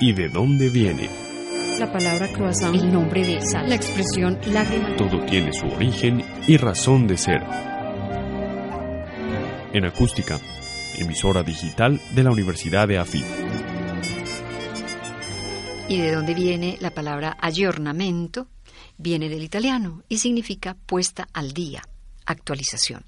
¿Y de dónde viene? La palabra croissant, el nombre de sal, la expresión lágrima. Todo tiene su origen y razón de ser. En acústica, emisora digital de la Universidad de AFIT. ¿Y de dónde viene la palabra aggiornamento? Viene del italiano y significa puesta al día, actualización.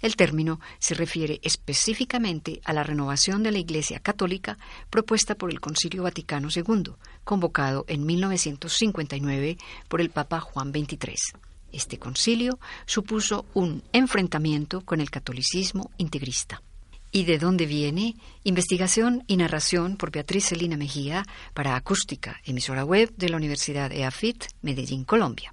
El término se refiere específicamente a la renovación de la Iglesia Católica propuesta por el Concilio Vaticano II, convocado en 1959 por el Papa Juan XXIII. Este concilio supuso un enfrentamiento con el catolicismo integrista. ¿Y de dónde viene? Investigación y narración por Beatriz Celina Mejía para Acústica, emisora web de la Universidad EAFIT, Medellín, Colombia.